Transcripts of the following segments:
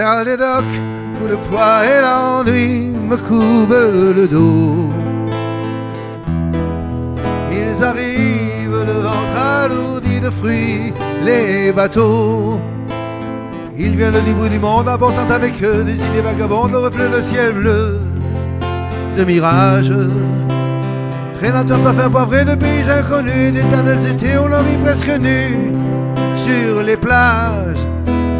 vers les docks où le poids et l'ennui me courbent le dos. Ils arrivent le ventre alourdi de fruits, les bateaux. Ils viennent du bout du monde apportant avec eux des idées vagabondes, le reflet le ciel bleu de mirage. Traînant un parfum poivré de pays inconnus, d'éternels étés l'on vit presque nu sur les plages.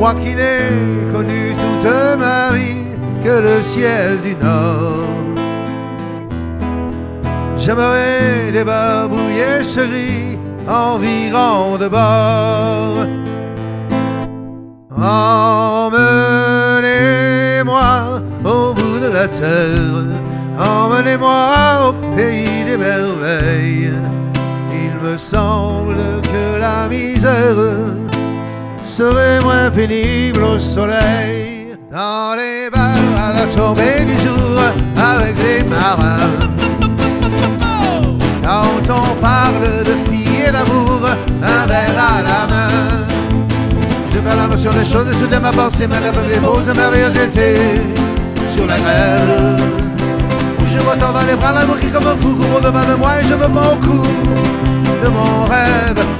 Moi qui n'ai connu toute ma vie que le ciel du Nord. J'aimerais des barbouilles en virant de bord. Emmenez-moi au bout de la terre, emmenez-moi au pays des merveilles. Il me semble que la misère serait moins pénible au soleil. Dans les bars à la tombée du jour avec les marins. Quand on parle de filles et d'amour, un verre à la main. Je la notion des choses et soudain ma pensée me rêve des beaux et merveilleux étés sur la grève. Je vois dans les bras l'amour qui comme un fou court devant de moi et je me prends au de mon rêve.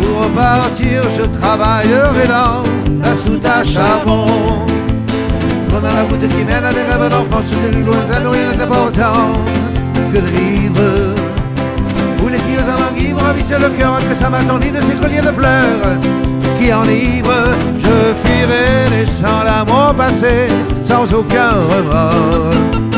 Pour partir, je travaillerai dans la soute à charbon. Prenant la route qui mène à des rêves d'enfants sous des lointains où rien pas autant que de vivre. Où les filles en langues ravissaient le cœur que ça m'attendit de ces colliers de fleurs qui enivrent. Je fuirai laissant l'amour passer sans aucun remords.